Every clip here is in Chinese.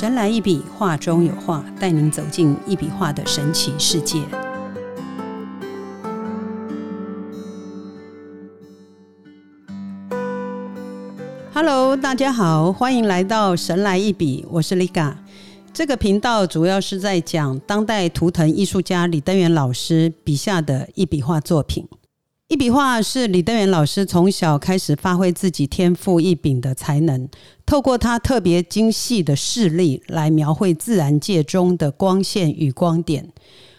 神来一笔，画中有画，带您走进一笔画的神奇世界。Hello，大家好，欢迎来到神来一笔，我是 Liga。这个频道主要是在讲当代图腾艺术家李登元老师笔下的一笔画作品。一笔画是李登元老师从小开始发挥自己天赋异禀的才能，透过他特别精细的视力来描绘自然界中的光线与光点，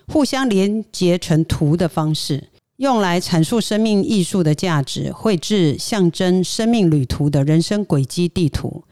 互相连结成图的方式，用来阐述生命艺术的价值，绘制象征生命旅途的人生轨迹地图，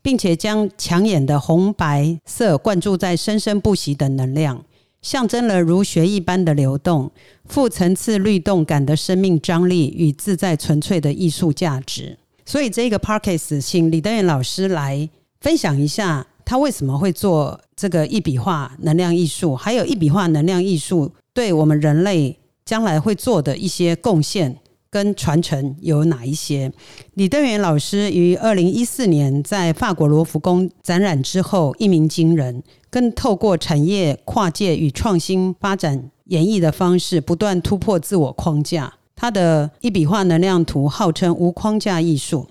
并且将抢眼的红白色灌注在生生不息的能量。象征了如血一般的流动、富层次律动感的生命张力与自在纯粹的艺术价值。所以，这个 Parkes 请李德远老师来分享一下，他为什么会做这个一笔画能量艺术，还有一笔画能量艺术对我们人类将来会做的一些贡献。跟传承有哪一些？李登元老师于二零一四年在法国罗浮宫展览之后一鸣惊人，更透过产业跨界与创新发展演绎的方式，不断突破自我框架。他的一笔画能量图号称无框架艺术，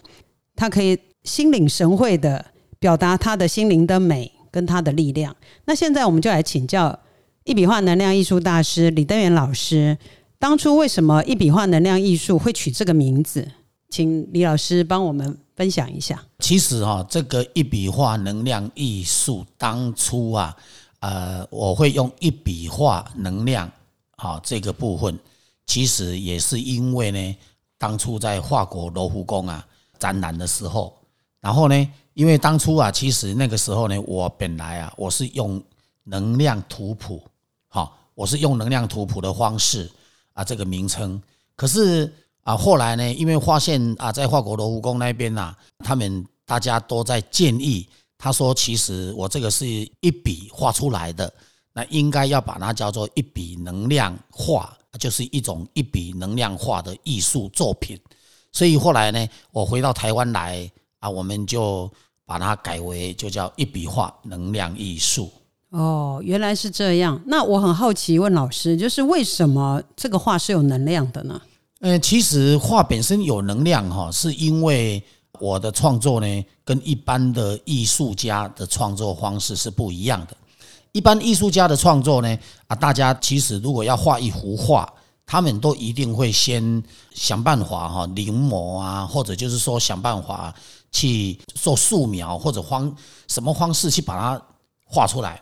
他可以心领神会的表达他的心灵的美跟他的力量。那现在我们就来请教一笔画能量艺术大师李登元老师。当初为什么一笔画能量艺术会取这个名字？请李老师帮我们分享一下。其实哈，这个一笔画能量艺术当初啊，呃，我会用一笔画能量啊这个部分，其实也是因为呢，当初在法国罗浮宫啊展览的时候，然后呢，因为当初啊，其实那个时候呢，我本来啊，我是用能量图谱，好，我是用能量图谱的方式。啊，这个名称，可是啊，后来呢，因为发现啊，在法国罗浮宫那边呐，他们大家都在建议，他说，其实我这个是一笔画出来的，那应该要把它叫做一笔能量画，就是一种一笔能量画的艺术作品。所以后来呢，我回到台湾来啊，我们就把它改为就叫一笔画能量艺术。哦，原来是这样。那我很好奇，问老师，就是为什么这个画是有能量的呢？呃，其实画本身有能量哈，是因为我的创作呢，跟一般的艺术家的创作方式是不一样的。一般艺术家的创作呢，啊，大家其实如果要画一幅画，他们都一定会先想办法哈临摹啊，或者就是说想办法去做素描或者方什么方式去把它画出来。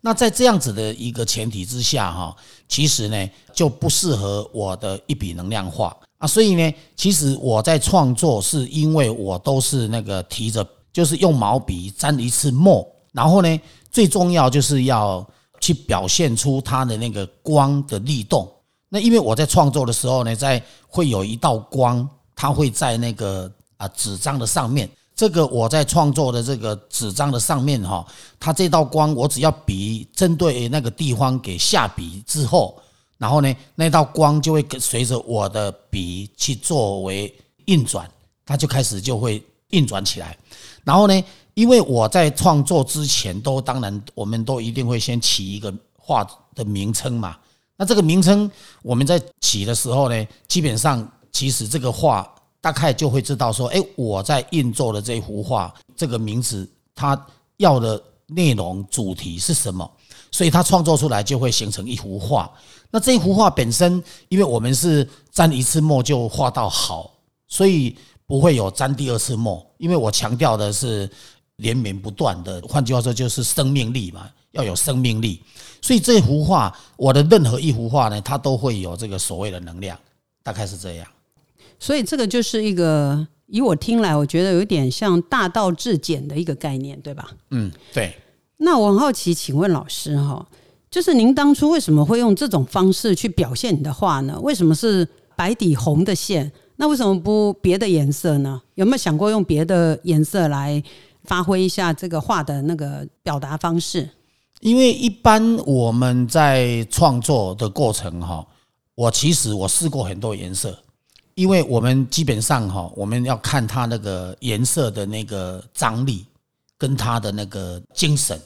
那在这样子的一个前提之下，哈，其实呢就不适合我的一笔能量画啊，所以呢，其实我在创作是因为我都是那个提着，就是用毛笔沾一次墨，然后呢，最重要就是要去表现出它的那个光的律动。那因为我在创作的时候呢，在会有一道光，它会在那个啊纸张的上面。这个我在创作的这个纸张的上面哈，它这道光，我只要笔针对那个地方给下笔之后，然后呢，那道光就会随着我的笔去作为运转，它就开始就会运转起来。然后呢，因为我在创作之前都当然我们都一定会先起一个画的名称嘛。那这个名称我们在起的时候呢，基本上其实这个画。大概就会知道说，哎，我在印作的这幅画，这个名字它要的内容主题是什么，所以它创作出来就会形成一幅画。那这幅画本身，因为我们是沾一次墨就画到好，所以不会有沾第二次墨，因为我强调的是连绵不断的，换句话说就是生命力嘛，要有生命力。所以这幅画，我的任何一幅画呢，它都会有这个所谓的能量，大概是这样。所以这个就是一个，以我听来，我觉得有点像大道至简的一个概念，对吧？嗯，对。那我很好奇，请问老师哈，就是您当初为什么会用这种方式去表现你的画呢？为什么是白底红的线？那为什么不别的颜色呢？有没有想过用别的颜色来发挥一下这个画的那个表达方式？因为一般我们在创作的过程哈，我其实我试过很多颜色。因为我们基本上哈，我们要看它那个颜色的那个张力，跟它的那个精神。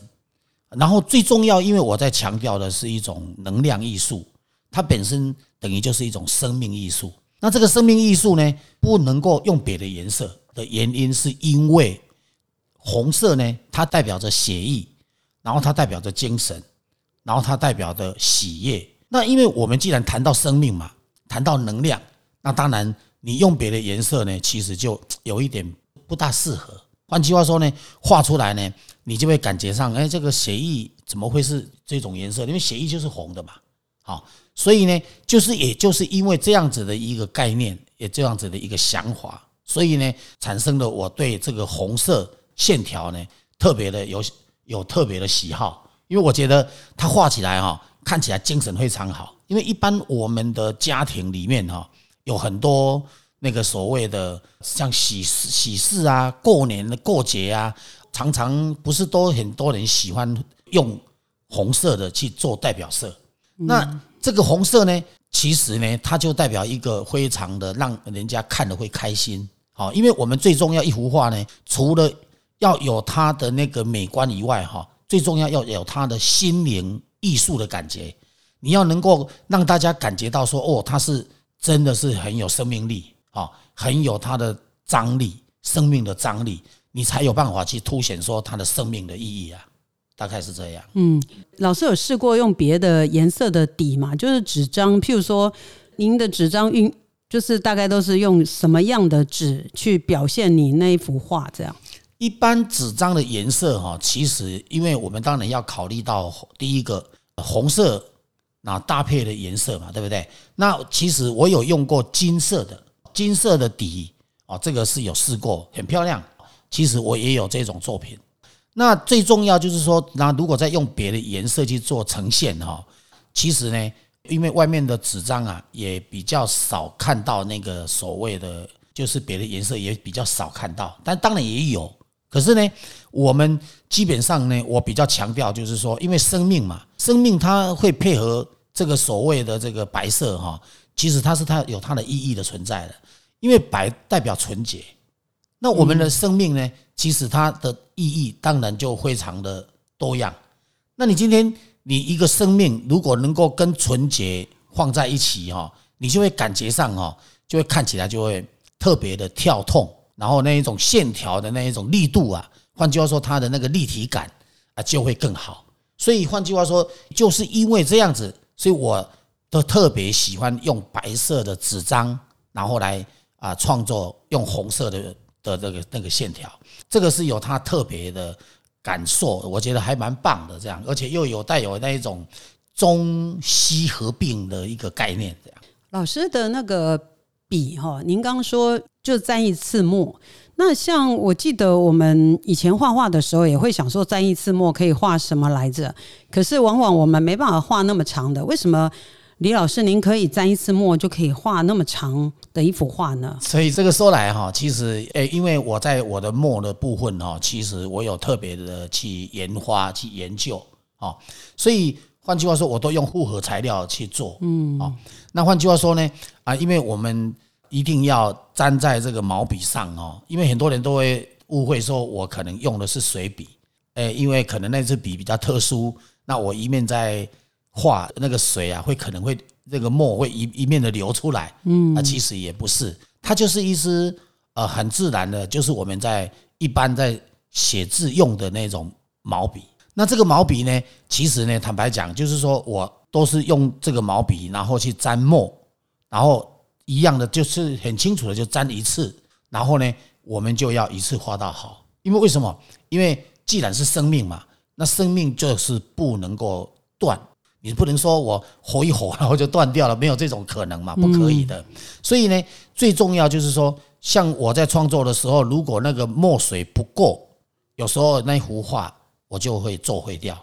然后最重要，因为我在强调的是一种能量艺术，它本身等于就是一种生命艺术。那这个生命艺术呢，不能够用别的颜色的原因，是因为红色呢，它代表着血意，然后它代表着精神，然后它代表着喜悦。那因为我们既然谈到生命嘛，谈到能量，那当然你用别的颜色呢，其实就有一点不大适合。换句话说呢，画出来呢，你就会感觉上，哎，这个血液怎么会是这种颜色？因为血液就是红的嘛，好，所以呢，就是也就是因为这样子的一个概念，也这样子的一个想法，所以呢，产生了我对这个红色线条呢，特别的有有特别的喜好，因为我觉得它画起来哈，看起来精神非常好。因为一般我们的家庭里面哈，有很多。那个所谓的像喜事、喜事啊、过年的过节啊，常常不是都很多人喜欢用红色的去做代表色。那这个红色呢，其实呢，它就代表一个非常的让人家看了会开心。好，因为我们最重要一幅画呢，除了要有它的那个美观以外，哈，最重要要有它的心灵艺术的感觉。你要能够让大家感觉到说，哦，它是真的是很有生命力。啊，很有它的张力，生命的张力，你才有办法去凸显说它的生命的意义啊，大概是这样。嗯，老师有试过用别的颜色的底嘛？就是纸张，譬如说您的纸张运，就是大概都是用什么样的纸去表现你那一幅画？这样，一般纸张的颜色哈，其实因为我们当然要考虑到第一个红色那搭配的颜色嘛，对不对？那其实我有用过金色的。金色的底哦，这个是有试过，很漂亮。其实我也有这种作品。那最重要就是说，那如果再用别的颜色去做呈现哈，其实呢，因为外面的纸张啊，也比较少看到那个所谓的，就是别的颜色也比较少看到。但当然也有，可是呢，我们基本上呢，我比较强调就是说，因为生命嘛，生命它会配合这个所谓的这个白色哈。其实它是它有它的意义的存在的，因为白代表纯洁，那我们的生命呢？其实它的意义当然就非常的多样。那你今天你一个生命如果能够跟纯洁放在一起哈，你就会感觉上哈，就会看起来就会特别的跳痛，然后那一种线条的那一种力度啊，换句话说，它的那个立体感啊就会更好。所以换句话说，就是因为这样子，所以我。都特别喜欢用白色的纸张，然后来啊创作用红色的的这个那个线条，这个是有它特别的感受，我觉得还蛮棒的。这样，而且又有带有那一种中西合并的一个概念。这样，老师的那个笔哈，您刚刚说就沾一次墨，那像我记得我们以前画画的时候，也会想说沾一次墨可以画什么来着？可是往往我们没办法画那么长的，为什么？李老师，您可以沾一次墨就可以画那么长的一幅画呢？所以这个说来哈，其实诶，因为我在我的墨的部分哈，其实我有特别的去研发、去研究啊。所以换句话说，我都用复合材料去做。嗯，啊，那换句话说呢，啊，因为我们一定要粘在这个毛笔上哦，因为很多人都会误会说我可能用的是水笔，诶，因为可能那支笔比较特殊，那我一面在。画那个水啊，会可能会那个墨会一一面的流出来，嗯，那其实也不是，它就是一支呃很自然的，就是我们在一般在写字用的那种毛笔。那这个毛笔呢，其实呢，坦白讲，就是说我都是用这个毛笔，然后去沾墨，然后一样的就是很清楚的就沾一次，然后呢，我们就要一次画到好，因为为什么？因为既然是生命嘛，那生命就是不能够断。你不能说我活一活，然后就断掉了，没有这种可能嘛？不可以的。所以呢，最重要就是说，像我在创作的时候，如果那个墨水不够，有时候那幅画我就会做废掉。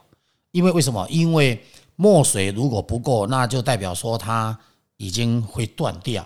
因为为什么？因为墨水如果不够，那就代表说它已经会断掉。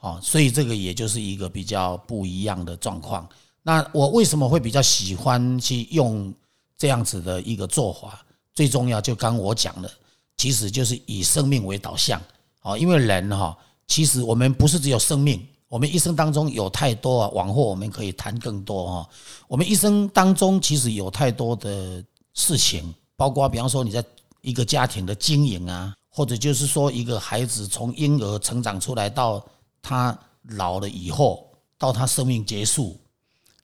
哦，所以这个也就是一个比较不一样的状况。那我为什么会比较喜欢去用这样子的一个做法？最重要就刚我讲的。其实就是以生命为导向，啊，因为人哈，其实我们不是只有生命，我我们一生当中有太多啊，往后我们可以谈更多哈。我们一生当中其实有太多的事情，包括比方说你在一个家庭的经营啊，或者就是说一个孩子从婴儿成长出来到他老了以后，到他生命结束，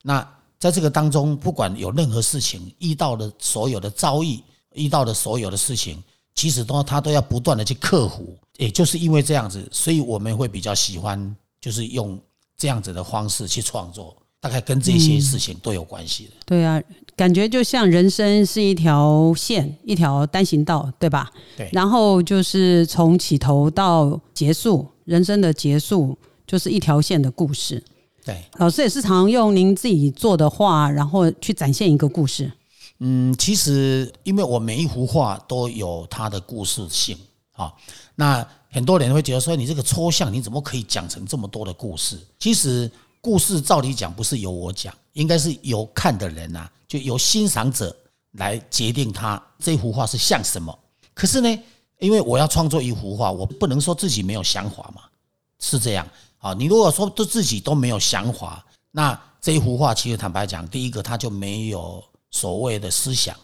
那在这个当中，不管有任何事情遇到的所有的遭遇，遇到的所有的事情，其实都他都要不断的去克服。也就是因为这样子，所以我们会比较喜欢。就是用这样子的方式去创作，大概跟这些事情都有关系的。对啊，感觉就像人生是一条线，一条单行道，对吧？对。然后就是从起头到结束，人生的结束就是一条线的故事。对。老师也是常用您自己做的画，然后去展现一个故事。嗯，其实因为我每一幅画都有它的故事性啊，那。很多人会觉得说，你这个抽象，你怎么可以讲成这么多的故事？其实故事照理讲不是由我讲，应该是由看的人呐，就由欣赏者来决定他这幅画是像什么。可是呢，因为我要创作一幅画，我不能说自己没有想法嘛，是这样啊。你如果说都自己都没有想法，那这一幅画其实坦白讲，第一个它就没有所谓的思想，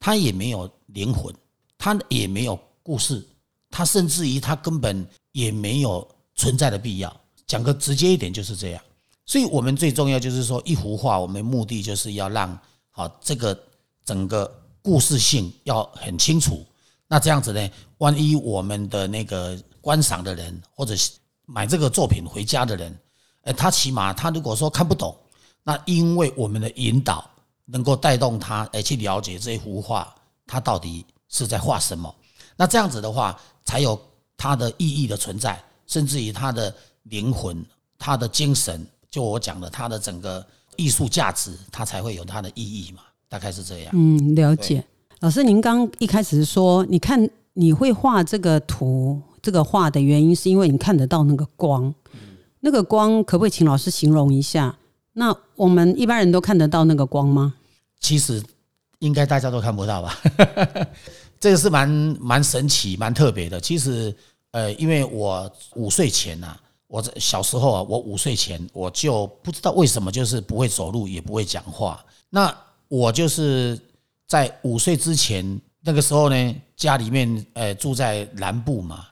它也没有灵魂，它也没有故事。它甚至于它根本也没有存在的必要。讲个直接一点就是这样。所以我们最重要就是说，一幅画，我们目的就是要让好这个整个故事性要很清楚。那这样子呢，万一我们的那个观赏的人或者是买这个作品回家的人，哎，他起码他如果说看不懂，那因为我们的引导能够带动他哎去了解这幅画，他到底是在画什么。那这样子的话。才有它的意义的存在，甚至于它的灵魂、它的精神，就我讲的，它的整个艺术价值，它才会有它的意义嘛，大概是这样。嗯，了解。老师，您刚一开始说，你看你会画这个图、这个画的原因，是因为你看得到那个光。那个光可不可以请老师形容一下？那我们一般人都看得到那个光吗？其实应该大家都看不到吧。这个是蛮蛮神奇、蛮特别的。其实，呃，因为我五岁前呐，我在小时候啊，我五岁前我就不知道为什么，就是不会走路，也不会讲话。那我就是在五岁之前，那个时候呢，家里面呃住在南部嘛，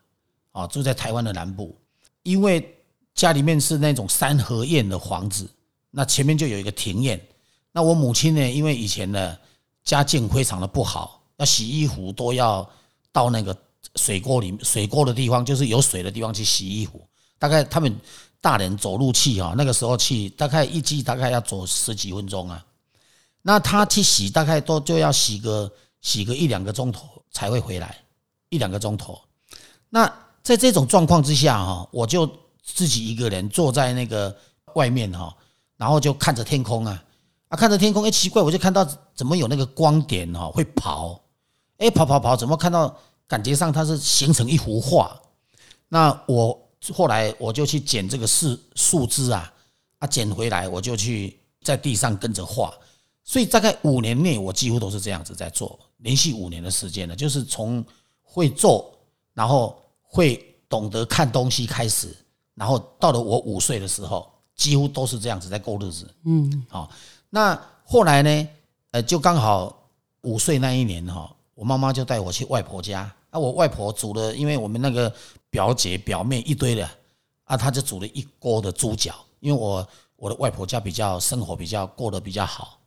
啊，住在台湾的南部，因为家里面是那种三合院的房子，那前面就有一个庭院。那我母亲呢，因为以前呢家境非常的不好。要洗衣服都要到那个水沟里水沟的地方，就是有水的地方去洗衣服。大概他们大人走路去啊，那个时候去，大概一季大概要走十几分钟啊。那他去洗，大概都就要洗个洗个一两个钟头才会回来，一两个钟头。那在这种状况之下哈，我就自己一个人坐在那个外面哈，然后就看着天空啊，啊看着天空，哎奇怪，我就看到怎么有那个光点哈会跑。哎，跑跑跑，怎么看到？感觉上它是形成一幅画。那我后来我就去捡这个树树枝啊，啊，捡回来我就去在地上跟着画。所以大概五年内，我几乎都是这样子在做，连续五年的时间呢，就是从会做，然后会懂得看东西开始，然后到了我五岁的时候，几乎都是这样子在过日子。嗯，好，那后来呢，呃，就刚好五岁那一年哈。我妈妈就带我去外婆家，啊，我外婆煮了，因为我们那个表姐表妹一堆的，啊，她就煮了一锅的猪脚。因为我我的外婆家比较生活比较过得比较好，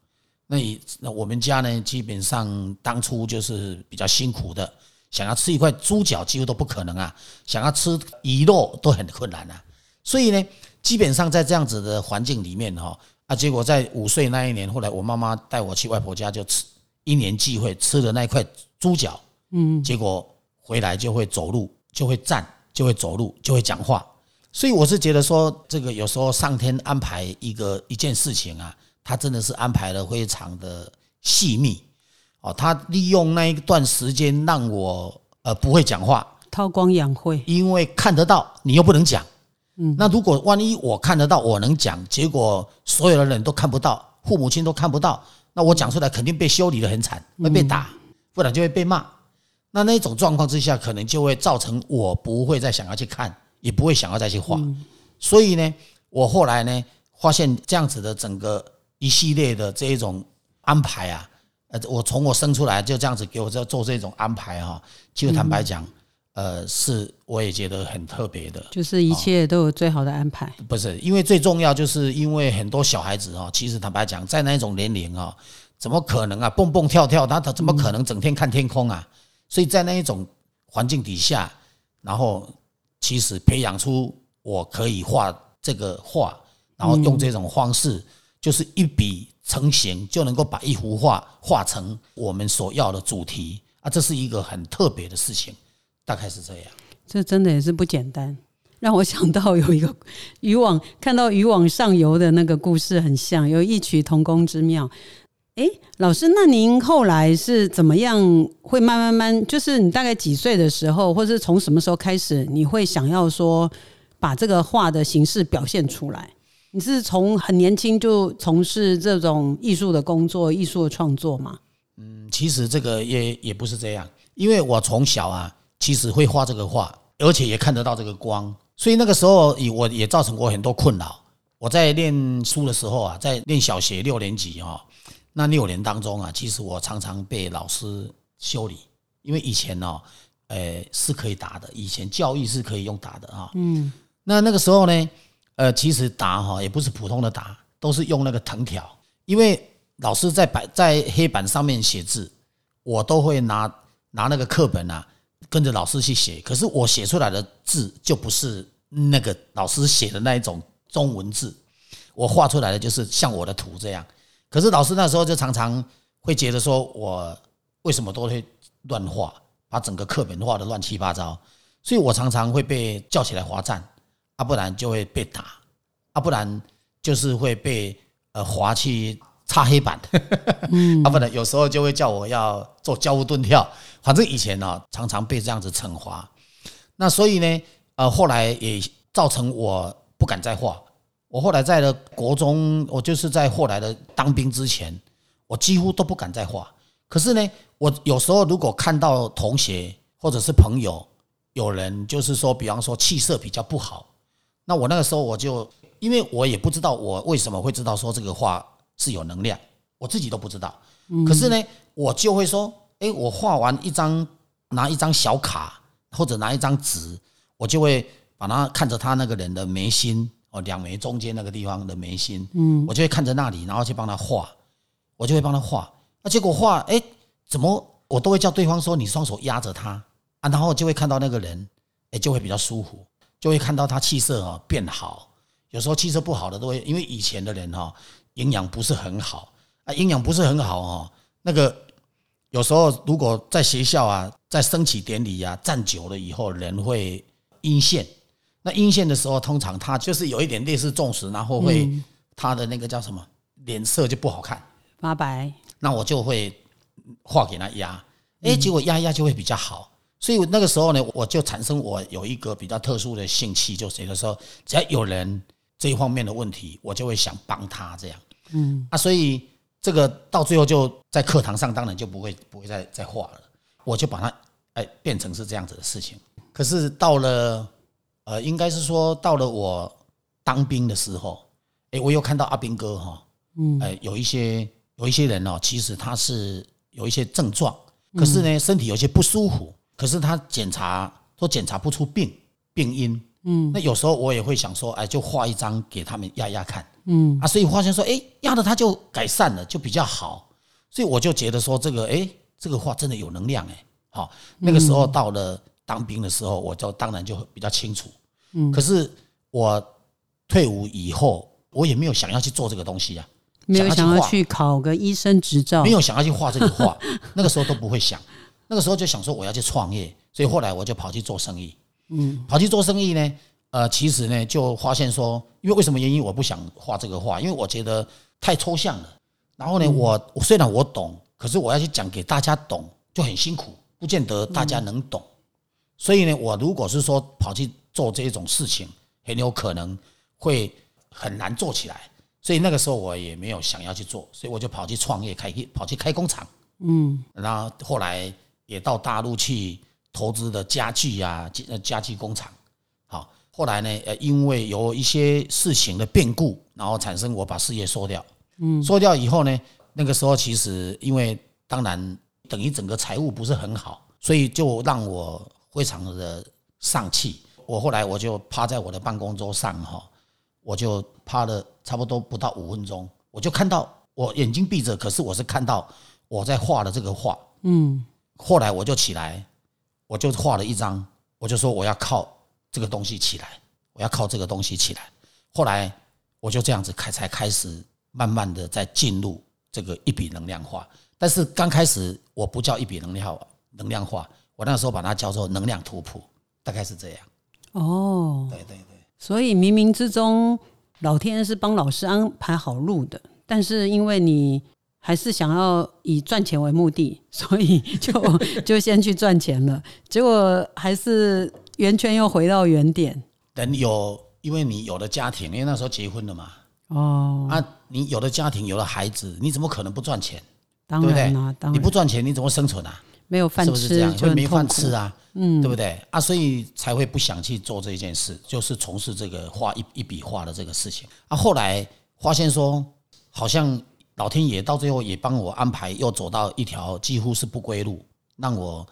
那那我们家呢，基本上当初就是比较辛苦的，想要吃一块猪脚几乎都不可能啊，想要吃鱼肉都很困难啊。所以呢，基本上在这样子的环境里面哈，啊，结果在五岁那一年，后来我妈妈带我去外婆家就吃。一年聚会吃的那一块猪脚，嗯，结果回来就会走路，就会站，就会走路，就会讲话。所以我是觉得说，这个有时候上天安排一个一件事情啊，他真的是安排的非常的细密哦。他利用那一段时间让我呃不会讲话，韬光养晦，因为看得到你又不能讲，嗯，那如果万一我看得到我能讲，结果所有的人都看不到，父母亲都看不到。那我讲出来肯定被修理的很惨，会被打，不然就会被骂。那那种状况之下，可能就会造成我不会再想要去看，也不会想要再去画。所以呢，我后来呢发现这样子的整个一系列的这一种安排啊，呃，我从我生出来就这样子给我这做这种安排哈，其实坦白讲，呃，是我也觉得很特别的。就是一切都有最好的安排。不是，因为最重要就是因为很多小孩子哦，其实坦白讲，在那种年龄啊，怎么可能啊，蹦蹦跳跳，他他怎么可能整天看天空啊？所以在那一种环境底下，然后其实培养出我可以画这个画，然后用这种方式，就是一笔成型，就能够把一幅画画成我们所要的主题啊，这是一个很特别的事情，大概是这样。这真的也是不简单，让我想到有一个渔网，看到渔网上游的那个故事很像，有异曲同工之妙。诶，老师，那您后来是怎么样？会慢慢慢，就是你大概几岁的时候，或是从什么时候开始，你会想要说把这个画的形式表现出来？你是从很年轻就从事这种艺术的工作、艺术的创作吗？嗯，其实这个也也不是这样，因为我从小啊，其实会画这个画，而且也看得到这个光，所以那个时候也我也造成过很多困扰。我在念书的时候啊，在念小学六年级哈。那六年当中啊，其实我常常被老师修理，因为以前呢，呃，是可以打的，以前教育是可以用打的啊。嗯。那那个时候呢，呃，其实打哈也不是普通的打，都是用那个藤条，因为老师在白在黑板上面写字，我都会拿拿那个课本啊，跟着老师去写。可是我写出来的字就不是那个老师写的那一种中文字，我画出来的就是像我的图这样。可是老师那时候就常常会觉得说，我为什么都会乱画，把整个课本画的乱七八糟，所以我常常会被叫起来罚站，啊，不然就会被打，啊，不然就是会被呃罚去擦黑板，啊，不然有时候就会叫我要做教务蹲跳，反正以前呢常常被这样子惩罚，那所以呢，呃，后来也造成我不敢再画。我后来在了国中，我就是在后来的当兵之前，我几乎都不敢再画。可是呢，我有时候如果看到同学或者是朋友有人就是说，比方说气色比较不好，那我那个时候我就，因为我也不知道我为什么会知道说这个画是有能量，我自己都不知道。可是呢，我就会说，哎，我画完一张，拿一张小卡或者拿一张纸，我就会把它看着他那个人的眉心。哦，两眉中间那个地方的眉心，嗯，我就会看着那里，然后去帮他画，我就会帮他画。那结果画，哎，怎么我都会叫对方说你双手压着他啊，然后就会看到那个人，哎，就会比较舒服，就会看到他气色啊变好。有时候气色不好的都会，因为以前的人哈营养不是很好啊，营养不是很好哦。那个有时候如果在学校啊，在升旗典礼啊站久了以后，人会阴线。那阴线的时候，通常他就是有一点类似重视，然后会他的那个叫什么脸色就不好看，发白。那我就会画给他压，哎，结果压一压就会比较好。所以那个时候呢，我就产生我有一个比较特殊的性气，就是有的时候只要有人这一方面的问题，我就会想帮他这样。嗯，啊，所以这个到最后就在课堂上，当然就不会不会再再画了，我就把它哎变成是这样子的事情。可是到了。呃，应该是说到了我当兵的时候，哎，我又看到阿兵哥哈，嗯，哎，有一些有一些人哦，其实他是有一些症状，可是呢，身体有些不舒服，可是他检查都检查不出病病因，嗯，那有时候我也会想说，哎，就画一张给他们压压看，嗯，啊，所以发现说，哎，压的他就改善了，就比较好，所以我就觉得说，这个，哎，这个画真的有能量，哎，好，那个时候到了当兵的时候，我就当然就比较清楚。嗯，可是我退伍以后，我也没有想要去做这个东西啊，没有想要去考个医生执照，没有想要去画这个画，那个时候都不会想，那个时候就想说我要去创业，所以后来我就跑去做生意。嗯，跑去做生意呢，呃，其实呢就发现说，因为为什么原因我不想画这个画，因为我觉得太抽象了。然后呢，我虽然我懂，可是我要去讲给大家懂就很辛苦，不见得大家能懂。所以呢，我如果是说跑去。做这种事情很有可能会很难做起来，所以那个时候我也没有想要去做，所以我就跑去创业，开跑去开工厂，嗯，然后后来也到大陆去投资的家具啊，家家具工厂，好，后来呢，呃，因为有一些事情的变故，然后产生我把事业收掉。嗯，收掉以后呢，那个时候其实因为当然等于整个财务不是很好，所以就让我非常的丧气。我后来我就趴在我的办公桌上哈，我就趴了差不多不到五分钟，我就看到我眼睛闭着，可是我是看到我在画的这个画。嗯，后来我就起来，我就画了一张，我就说我要靠这个东西起来，我要靠这个东西起来。后来我就这样子开才开始慢慢的在进入这个一笔能量化，但是刚开始我不叫一笔能量，能量化，我那时候把它叫做能量图谱，大概是这样。哦，对对对，所以冥冥之中，老天是帮老师安排好路的，但是因为你还是想要以赚钱为目的，所以就 就先去赚钱了，结果还是圆圈又回到原点。等有，因为你有了家庭，因为那时候结婚了嘛，哦，啊，你有了家庭，有了孩子，你怎么可能不赚钱？当对不对？然啦、当然。你不赚钱，你怎么生存啊？没有饭吃是不是这样？会没就很痛苦饭吃啊，嗯，对不对啊？所以才会不想去做这件事，就是从事这个画一一笔画的这个事情啊。后来发现说，好像老天爷到最后也帮我安排，又走到一条几乎是不归路，让我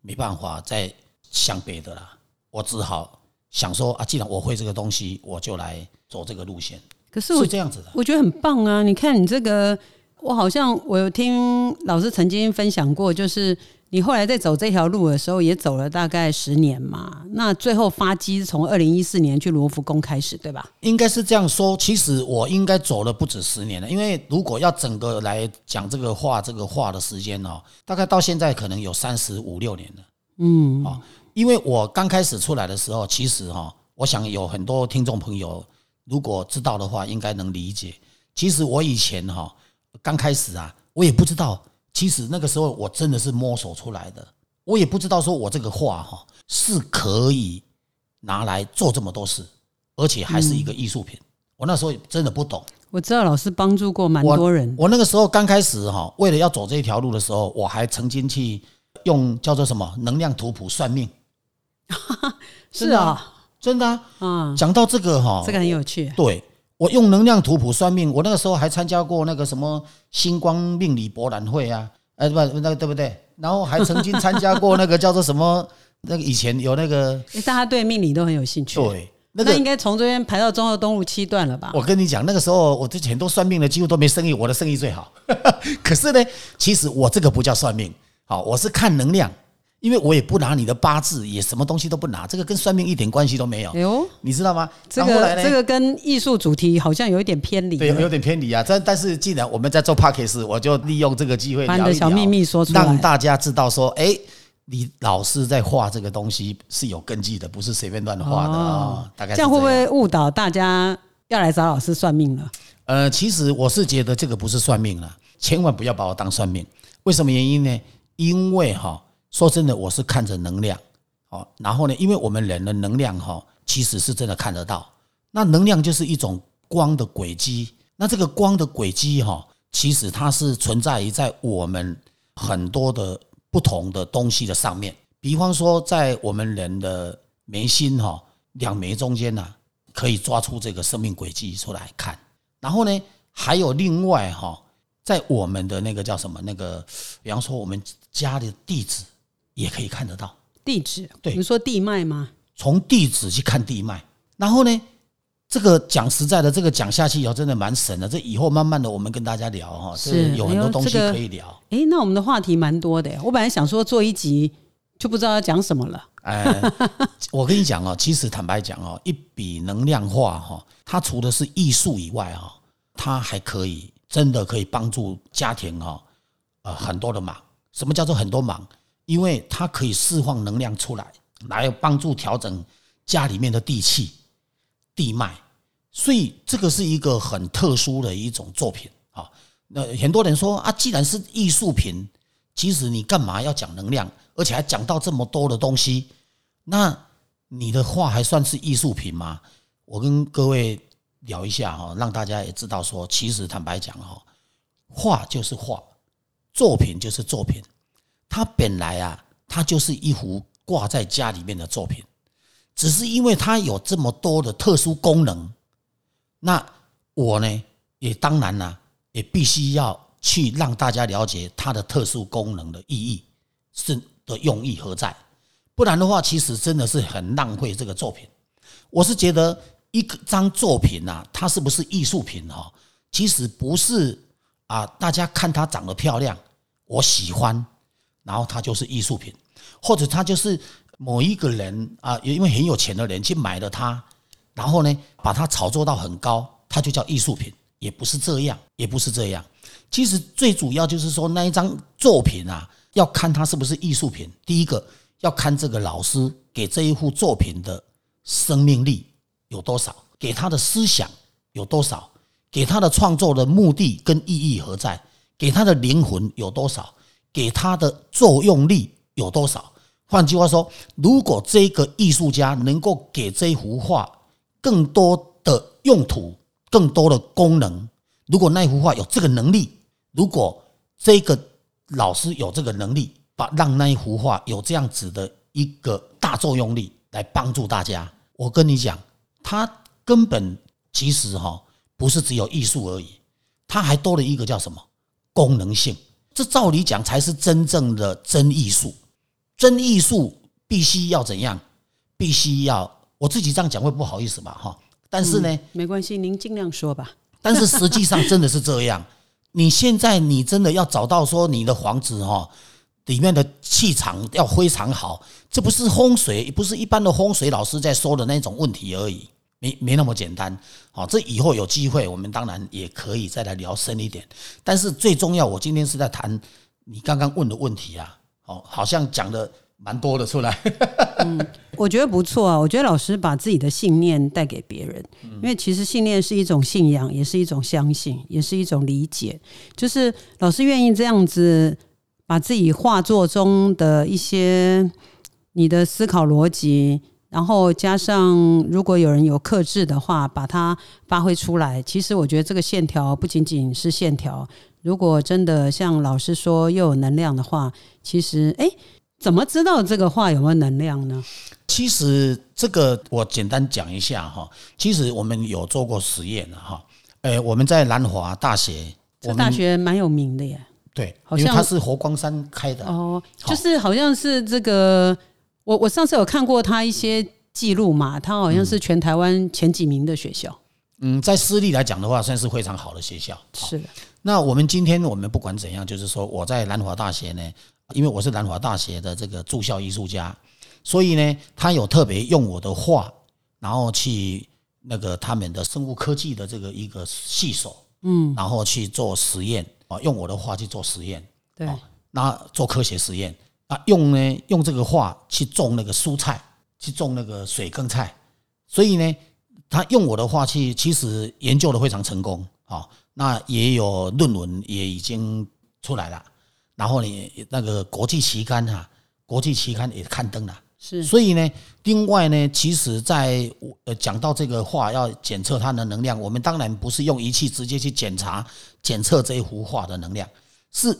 没办法再想别的啦。我只好想说啊，既然我会这个东西，我就来走这个路线，可是我是这样子的。我觉得很棒啊！你看你这个，我好像我有听老师曾经分享过，就是你后来在走这条路的时候，也走了大概十年嘛。那最后发迹是从二零一四年去罗浮宫开始，对吧？应该是这样说，其实我应该走了不止十年了，因为如果要整个来讲这个画这个画的时间哦，大概到现在可能有三十五六年了。嗯，哦，因为我刚开始出来的时候，其实哈、我想有很多听众朋友如果知道的话，应该能理解。其实我以前哈、刚开始啊，我也不知道，其实那个时候我真的是摸索出来的，我也不知道说我这个画哈、是可以拿来做这么多事。而且还是一个艺术品。我那时候真的不懂，我知道老师帮助过蛮多人，我那个时候刚开始哈，为了要走这一条路的时候，我还曾经去用叫做什么能量图谱算命，是啊，真的啊。嗯，讲到这个哈，这个很有趣。对我用能量图谱算命，我那个时候还参加过那个什么星光命理博览会啊，哎不那个对不对？然后还曾经参加过那个叫做什么，那个以前有那个诶大家对命理都很有兴趣，对那个。那应该从这边排到中和东路七段了吧？我跟你讲，那个时候我之前都算命的，几乎都没生意，我的生意最好。可是呢，其实我这个不叫算命，好，我是看能量，因为我也不拿你的八字，也什么东西都不拿，这个跟算命一点关系都没有哎，呦，你知道吗？这个这个跟艺术主题好像有一点偏离对，有了。点偏离啊。但但是既然我们在做 p a c k a g e 我就利用这个机会把你的小秘密说出来让大家知道说，哎，你老师在画这个东西是有根据的，不是随便乱画的啊、大概是这样会不样会误导大家要来找老师算命了？呃，其实我是觉得这个不是算命了，千万不要把我当算命。为什么原因呢？因为哈，说真的，我是看着能量，哦，然后呢，因为我们人的能量哈，其实是真的看得到。那能量就是一种光的轨迹，那这个光的轨迹哈，其实它是存在于在我们很多的不同的东西的上面。比方说，在我们人的眉心哈两眉中间呢、可以抓出这个生命轨迹出来看。然后呢，还有另外哈，在我们的那个叫什么那个，比方说我们家的地址也可以看得到，地址，对你说地脉吗？从地址去看地脉。然后呢，这个讲实在的，这个讲下去以后真的蛮神的。这以后慢慢的我们跟大家聊哈，是有很哎多东西可以聊。诶，那我们的话题蛮多的。我本来想说做一集就不知道要讲什么了。哎，我跟你讲哦，其实坦白讲哦，一笔能量化哈，它除了是艺术以外哈，它还可以真的可以帮助家庭哈，呃很多的忙。什么叫做很多忙？因为它可以释放能量出来，来帮助调整家里面的地气、地脉。所以这个是一个很特殊的一种作品啊。那很多人说啊，既然是艺术品，其实你干嘛要讲能量，而且还讲到这么多的东西？那你的画还算是艺术品吗？我跟各位聊一下哈，让大家也知道说，其实坦白讲哈，画就是画，作品就是作品，它本来啊，它就是一幅挂在家里面的作品。只是因为它有这么多的特殊功能，那我呢也当然啦，也必须要去让大家了解它的特殊功能的意义是的用意何在，不然的话，其实真的是很浪费这个作品。我是觉得一张作品呐，它是不是艺术品哈？其实不是啊，大家看它长得漂亮，我喜欢，然后它就是艺术品，或者它就是某一个人啊，因为很有钱的人去买了它，然后呢把它炒作到很高，它就叫艺术品，也不是这样，也不是这样。其实最主要就是说那一张作品啊，要看它是不是艺术品。第一个要看这个老师给这一幅作品的生命力有多少，给他的思想有多少。给他的创作的目的跟意义何在？给他的灵魂有多少？给他的作用力有多少？换句话说，如果这个艺术家能够给这幅画更多的用途、更多的功能，如果那幅画有这个能力，如果这个老师有这个能力，把让那一幅画有这样子的一个大作用力来帮助大家，我跟你讲，他根本其实哈。不是只有艺术而已，它还多了一个叫什么功能性？这照理讲才是真正的真艺术。真艺术必须要怎样？必须要我自己这样讲会不好意思吧？哈，但是呢，没关系，您尽量说吧。但是实际上真的是这样。你现在你真的要找到说你的房子哈里面的气场要非常好，这不是风水，不是一般的风水老师在说的那种问题而已。没没那么简单，好，这以后有机会，我们当然也可以再来聊深一点。但是最重要，我今天是在谈你刚刚问的问题啊，哦，好像讲的蛮多的出来。嗯，我觉得不错啊，我觉得老师把自己的信念带给别人，因为其实信念是一种信仰，也是一种相信，也是一种理解。就是老师愿意这样子把自己画作中的一些你的思考逻辑。然后加上，如果有人有克制的话，把它发挥出来。其实我觉得这个线条不仅仅是线条，如果真的像老师说又有能量的话，其实哎，怎么知道这个画有没有能量呢？其实这个我简单讲一下哈。其实我们有做过实验的哈。诶，我们在南华大学，这大学蛮有名的耶。对，好像它是活光山开的哦，就是好像是这个。我我上次有看过他一些记录嘛，他好像是全台湾前几名的学校。嗯，在私立来讲的话，算是非常好的学校。是的。那我们今天我们不管怎样，就是说我在南华大学呢，因为我是南华大学的这个住校艺术家，所以呢，他有特别用我的画，然后去那个他们的生物科技的这个一个系所，嗯，然后去做实验啊，用我的画去做实验，对，那做科学实验。啊，用呢用这个画去种那个蔬菜，去种那个水耕菜，所以呢，他用我的画去，其实研究的非常成功啊。那也有论文也已经出来了，然后呢，那个国际期刊啊，国际期刊也刊登了。是，所以呢，另外呢，其实在呃讲到这个画要检测它的能量，我们当然不是用仪器直接去检查检测这一幅画的能量，是。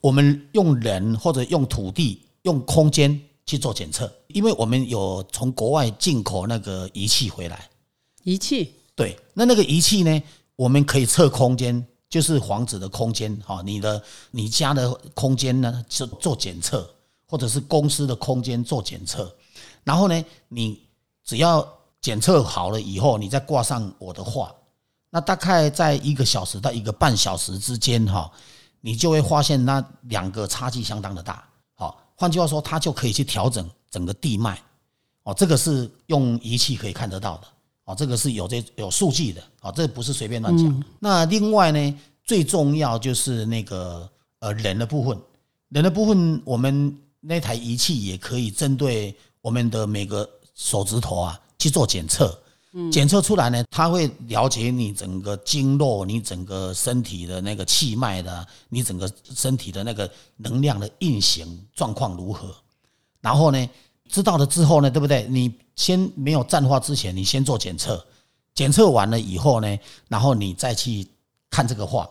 我们用人或者用土地、用空间去做检测，因为我们有从国外进口那个仪器回来。仪器对，那那个仪器呢，我们可以测空间，就是房子的空间哈，你的你家的空间呢，做做检测，或者是公司的空间做检测。然后呢，你只要检测好了以后，你再挂上我的画，那大概在一个小时到一个半小时之间哈。你就会发现那两个差距相当的大，好，换句话说，它就可以去调整整个地脉，哦，这个是用仪器可以看得到的，哦，这个是有这有数据的，哦，这不是随便乱讲。那另外呢，最重要就是那个呃人的部分，人的部分，我们那台仪器也可以针对我们的每个手指头啊去做检测。检测出来呢，他会了解你整个经络，你整个身体的那个气脉的，你整个身体的那个能量的运行状况如何。然后呢，知道了之后呢，对不对？你先没有站化之前，你先做检测，检测完了以后呢，然后你再去看这个画，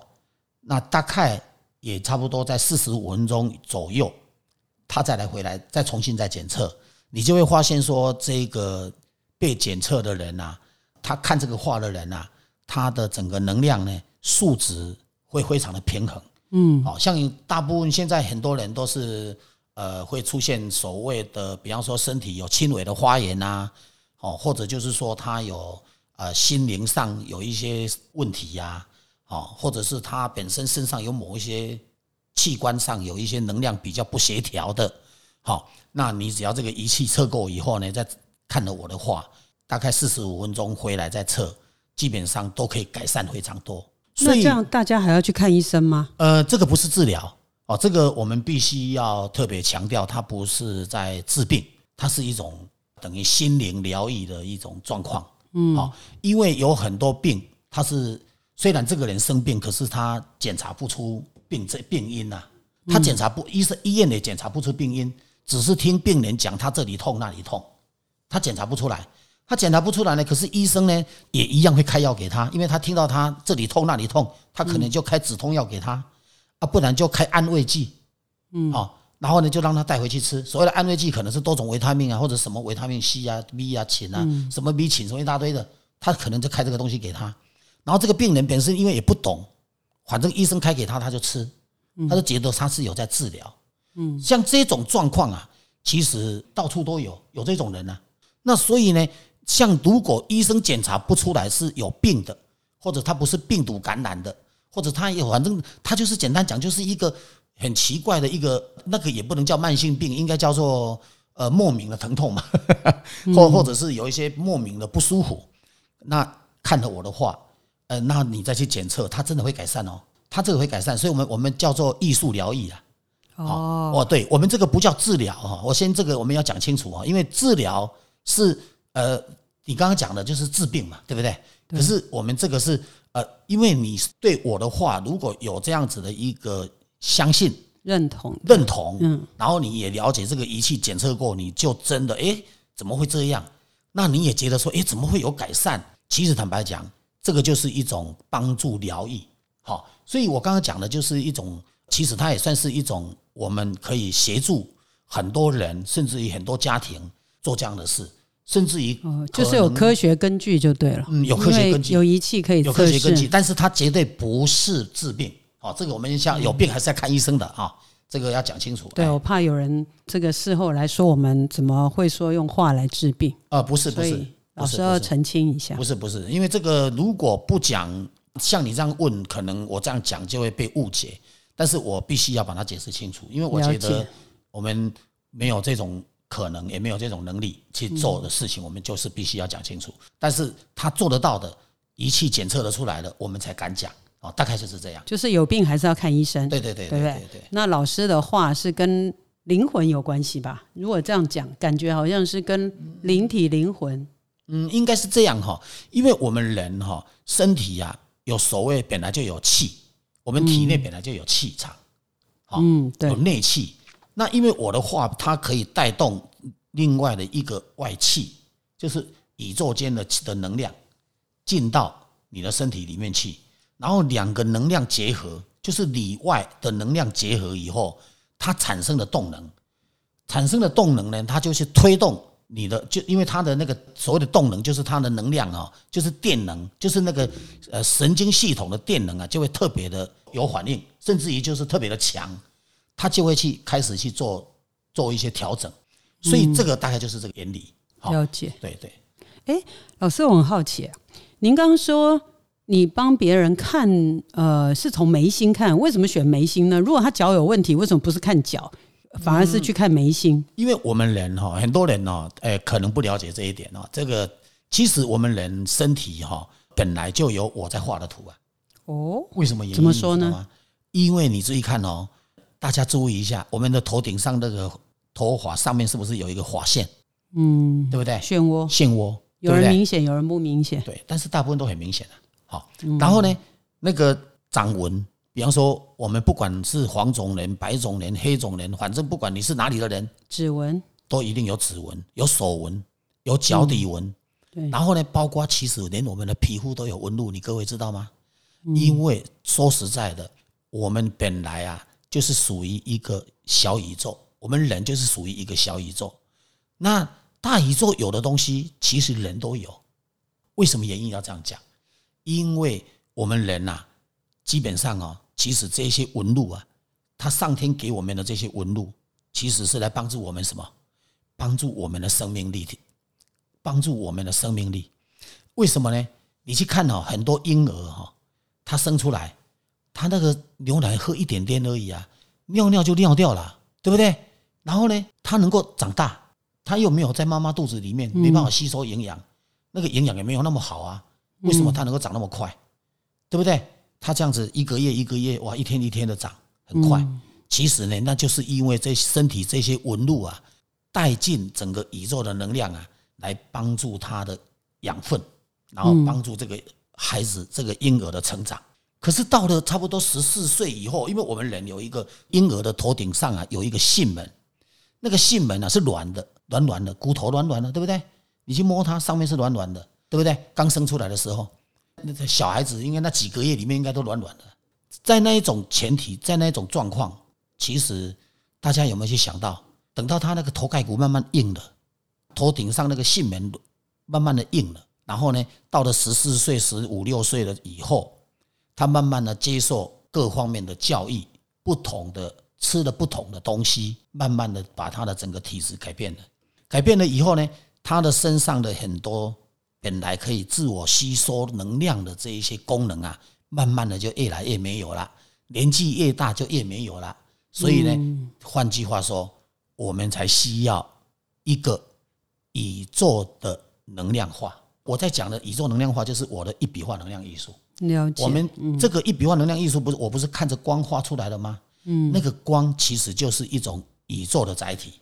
那大概也差不多在四十五分钟左右，他再来回来再重新再检测。你就会发现说，这个被检测的人啊，他看这个画的人啊，他的整个能量呢，数值会非常的平衡。嗯，好像大部分现在很多人都是呃会出现所谓的，比方说身体有轻微的发炎啊，哦，或者就是说他有呃心灵上有一些问题呀，哦，或者是他本身身上有某一些器官上有一些能量比较不协调的，好，那你只要这个仪器测过以后呢，再看了我的话，大概四十五分钟回来再测，基本上都可以改善非常多。那这样大家还要去看医生吗？呃，这个不是治疗哦，这个我们必须要特别强调，它不是在治病，它是一种等于心灵疗愈的一种状况。嗯，好，因为有很多病，它是虽然这个人生病，可是他检查不出病这病因呐，他检查不医生医院也检查不出病因，只是听病人讲他这里痛那里痛，他检查不出来。他检查不出来呢，可是医生呢也一样会开药给他，因为他听到他这里痛那里痛，他可能就开止痛药给他，啊，不然就开安慰剂，嗯，好，然后呢就让他带回去吃。所谓的安慰剂可能是多种维他命啊，或者什么维他命 C 啊、B 啊、锌啊，什么 B 锌什么一大堆的，他可能就开这个东西给他。然后这个病人本身因为也不懂，反正医生开给他他就吃，他就觉得他是有在治疗。嗯，像这种状况啊，其实到处都有，有这种人呢。那所以呢？像如果医生检查不出来是有病的，或者他不是病毒感染的，或者他有反正他就是简单讲就是一个很奇怪的一个那个也不能叫慢性病，应该叫做呃莫名的疼痛嘛，或或者是有一些莫名的不舒服。那看了我的话，呃，那你再去检测，它真的会改善哦，它这个会改善，所以我们我们叫做艺术疗愈啊。哦哦，对我们这个不叫治疗哈，我先这个我们要讲清楚啊，因为治疗是。呃，你刚刚讲的就是治病嘛，对不对？可是我们这个是呃，因为你对我的话如果有这样子的一个相信、认同、认同，嗯，然后你也了解这个仪器检测过，你就真的哎，怎么会这样？那你也觉得说，哎，怎么会有改善？其实坦白讲，这个就是一种帮助疗愈，好，所以我刚刚讲的就是一种，其实它也算是一种，我们可以协助很多人，甚至于很多家庭做这样的事。甚至于，就是有科学根据就对了。嗯，有科学根据，有仪器可以有科学根据，但是它绝对不是治病。哦，这个我们像有病还是要看医生的啊，这个要讲清楚。对，我怕有人这个事后来说我们怎么会说用话来治病？啊，不是，不是，老师要澄清一下。不是，不是，因为这个如果不讲，像你这样问，可能我这样讲就会被误解。但是我必须要把它解释清楚，因为我觉得我们没有这种。可能也没有这种能力去做的事情，我们就是必须要讲清楚。但是他做得到的，仪器检测得出来的，我们才敢讲哦。大概就是这样，就是有病还是要看医生。对对对，对对对。那老师的话是跟灵魂有关系吧？如果这样讲，感觉好像是跟灵体、灵魂。嗯，应该是这样哈，因为我们人哈身体呀有所谓本来就有气，我们体内本来就有气场，嗯，对，有内气。那因为我的话，它可以带动另外的一个外气，就是宇宙间的的能量进到你的身体里面去，然后两个能量结合，就是里外的能量结合以后，它产生的动能，产生的动能呢，它就是推动你的，就因为它的那个所谓的动能，就是它的能量啊，就是电能，就是那个呃神经系统的电能啊，就会特别的有反应，甚至于就是特别的强。他就会去开始去做做一些调整，所以这个大概就是这个原理。了解，对对。哎，老师，我很好奇，您刚刚说你帮别人看，呃，是从眉心看，为什么选眉心呢？如果他脚有问题，为什么不是看脚，反而是去看眉心？因为我们人哈，很多人呢，哎，可能不了解这一点哦。这个其实我们人身体哈，本来就有我在画的图啊。哦，为什么？怎么说呢？因为你注意看哦。大家注意一下，我们的头顶上那个头发上面是不是有一个发线？嗯，对不对？漩涡，漩涡，有人明显，有人不明显。对，但是大部分都很明显的。好，然后呢，那个掌纹，比方说我们不管是黄种人、白种人、黑种人，反正不管你是哪里的人，指纹都一定有指纹、有手纹、有脚底纹。对，然后呢，包括其实连我们的皮肤都有纹路，你各位知道吗？因为说实在的，我们本来啊。就是属于一个小宇宙，我们人就是属于一个小宇宙。那大宇宙有的东西，其实人都有。为什么原因要这样讲？因为我们人呐，基本上哦，其实这些纹路啊，它上天给我们的这些纹路，其实是来帮助我们什么？帮助我们的生命力，帮助我们的生命力。为什么呢？你去看哦，很多婴儿哈，他生出来，他那个牛奶喝一点点而已啊，尿尿就尿掉了，对不对？然后呢，他能够长大，他又没有在妈妈肚子里面没办法吸收营养，那个营养也没有那么好啊。为什么他能够长那么快？对不对？他这样子一个月一个月哇，一天一天的长很快。其实呢，那就是因为这身体这些纹路啊，带进整个宇宙的能量啊，来帮助他的养分。然后帮助这个孩子、这个婴儿的成长。可是到了差不多十四岁以后，因为我们人有一个婴儿的头顶上啊有一个囟门，那个囟门啊是软的、软软的，骨头软软的，对不对？你去摸它，上面是软软的，对不对？刚生出来的时候，那小孩子应该那几个月里面应该都软软的。在那一种前提，在那一种状况，其实大家有没有去想到，等到他那个头盖骨慢慢硬了，头顶上那个囟门慢慢的硬了。然后呢，到了十四岁、十五六岁了以后，他慢慢的接受各方面的教育，不同的吃了不同的东西，慢慢的把他的整个体质改变了。改变了以后呢，他的身上的很多本来可以自我吸收能量的这一些功能啊，慢慢的就越来越没有了。年纪越大就越没有了。所以呢，换句话说，我们才需要一个宇宙的能量化。我在讲的宇宙能量化，就是我的一笔画能量艺术。了解。我们这个一笔画能量艺术，不是我不是看着光画出来的吗？嗯。那个光其实就是一种宇宙的载体，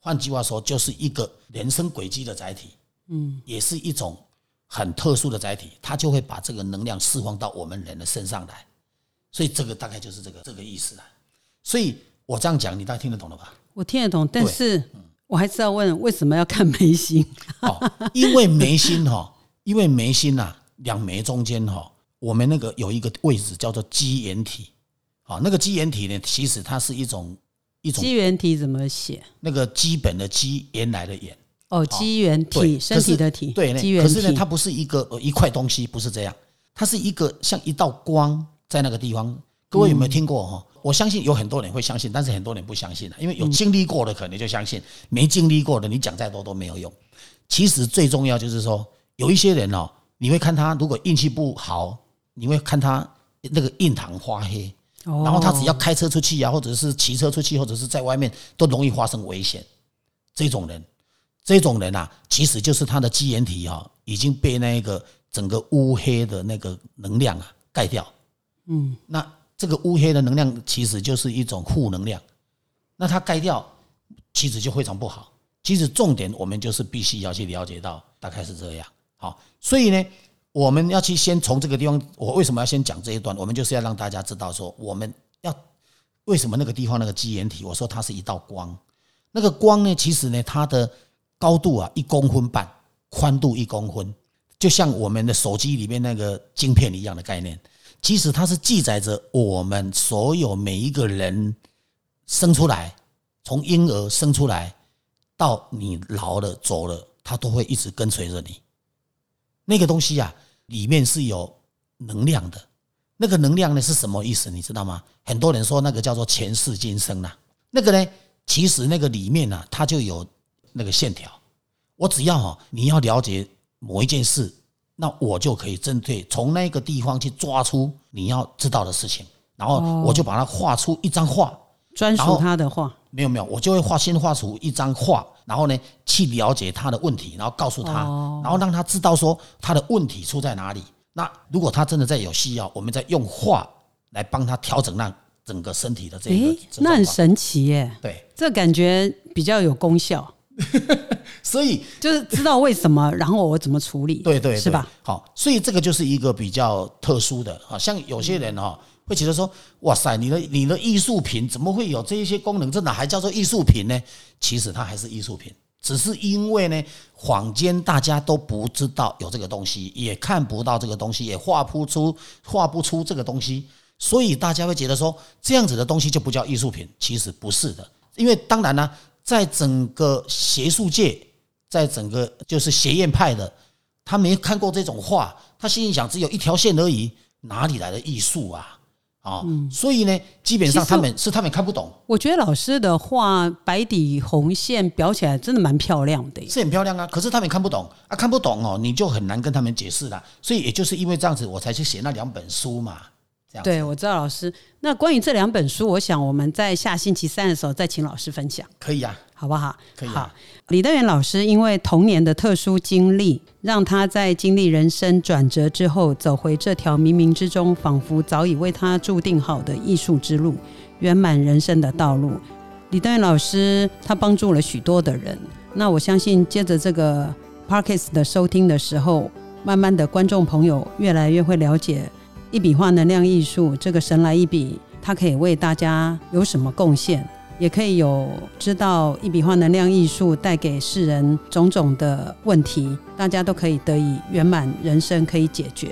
换句话说，就是一个人生轨迹的载体。嗯。也是一种很特殊的载体，它就会把这个能量释放到我们人的身上来。所以这个大概就是这个这个意思了。所以我这样讲，你大概听得懂了吧？我听得懂，但是。我还是要问，为什么要看眉心？哦，因为眉心哈，因为眉心呐，两眉中间哈，我们那个有一个位置叫做基原体。啊，那个基原体呢，其实它是一种一种基原体怎么写？那个基本的基，原来的原。哦，基原体，身体的体。对，可是呢，它不是一个一块东西，不是这样，它是一个像一道光在那个地方。各位有没有听过哈？我相信有很多人会相信，但是很多人不相信因为有经历过的可能就相信，没经历过的你讲再多都没有用。其实最重要就是说，有一些人哦，你会看他如果运气不好，你会看他那个印堂发黑，然后他只要开车出去啊，或者是骑车出去，或者是在外面都容易发生危险。这种人，这种人啊，其实就是他的基因体哈已经被那个整个乌黑的那个能量啊盖掉。嗯，那。这个乌黑的能量其实就是一种负能量，那它盖掉，其实就非常不好。其实重点我们就是必须要去了解到，大概是这样。好，所以呢，我们要去先从这个地方，我为什么要先讲这一段？我们就是要让大家知道说，我们要为什么那个地方那个基岩体，我说它是一道光，那个光呢，其实呢，它的高度啊一公分半，宽度一公分，就像我们的手机里面那个晶片一样的概念。其实它是记载着我们所有每一个人生出来，从婴儿生出来到你老了走了，它都会一直跟随着你。那个东西啊，里面是有能量的。那个能量呢是什么意思？你知道吗？很多人说那个叫做前世今生呐。那个呢，其实那个里面呢，它就有那个线条。我只要哦，你要了解某一件事。那我就可以针对从那个地方去抓出你要知道的事情，然后我就把它画出一张画，专属他的画。没有没有，我就会画先画出一张画，然后呢去了解他的问题，然后告诉他，然后让他知道说他的问题出在哪里。那如果他真的在有需要，我们再用画来帮他调整那整个身体的这个。那很神奇耶！对，这感觉比较有功效。所以就是知道为什么，然后我怎么处理，对对，是吧？好，所以这个就是一个比较特殊的啊，像有些人哈会觉得说，哇塞，你的你的艺术品怎么会有这一些功能？这哪还叫做艺术品呢？其实它还是艺术品，只是因为呢，坊间大家都不知道有这个东西，也看不到这个东西，也画不出画不出这个东西，所以大家会觉得说，这样子的东西就不叫艺术品。其实不是的，因为当然呢。在整个学术界，在整个就是学院派的，他没看过这种画，他心里想只有一条线而已，哪里来的艺术啊？啊、所以呢，基本上他们是他们看不懂，我觉得老师的画白底红线裱起来真的蛮漂亮的。是很漂亮啊，可是他们看不懂啊，看不懂哦，你就很难跟他们解释了。所以也就是因为这样子，我才去写那两本书嘛。这样对，我知道老师。那关于这两本书，我想我们在下星期三的时候再请老师分享，可以啊，好不好？可以啊好，李德元老师因为童年的特殊经历，让他在经历人生转折之后，走回这条冥冥之中仿佛早已为他注定好的艺术之路，圆满人生的道路。李德元老师他帮助了许多的人，那我相信接着这个 Parkes 的收听的时候，慢慢的观众朋友越来越会了解一笔画能量艺术这个神来一笔，它可以为大家有什么贡献。也可以有知道一笔画能量艺术带给世人种种的问题，大家都可以得以圆满人生，可以解决。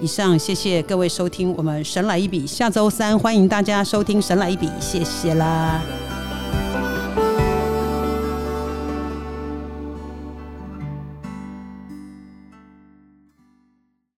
以上，谢谢各位收听我们神来一笔，下周三欢迎大家收听神来一笔，谢谢啦。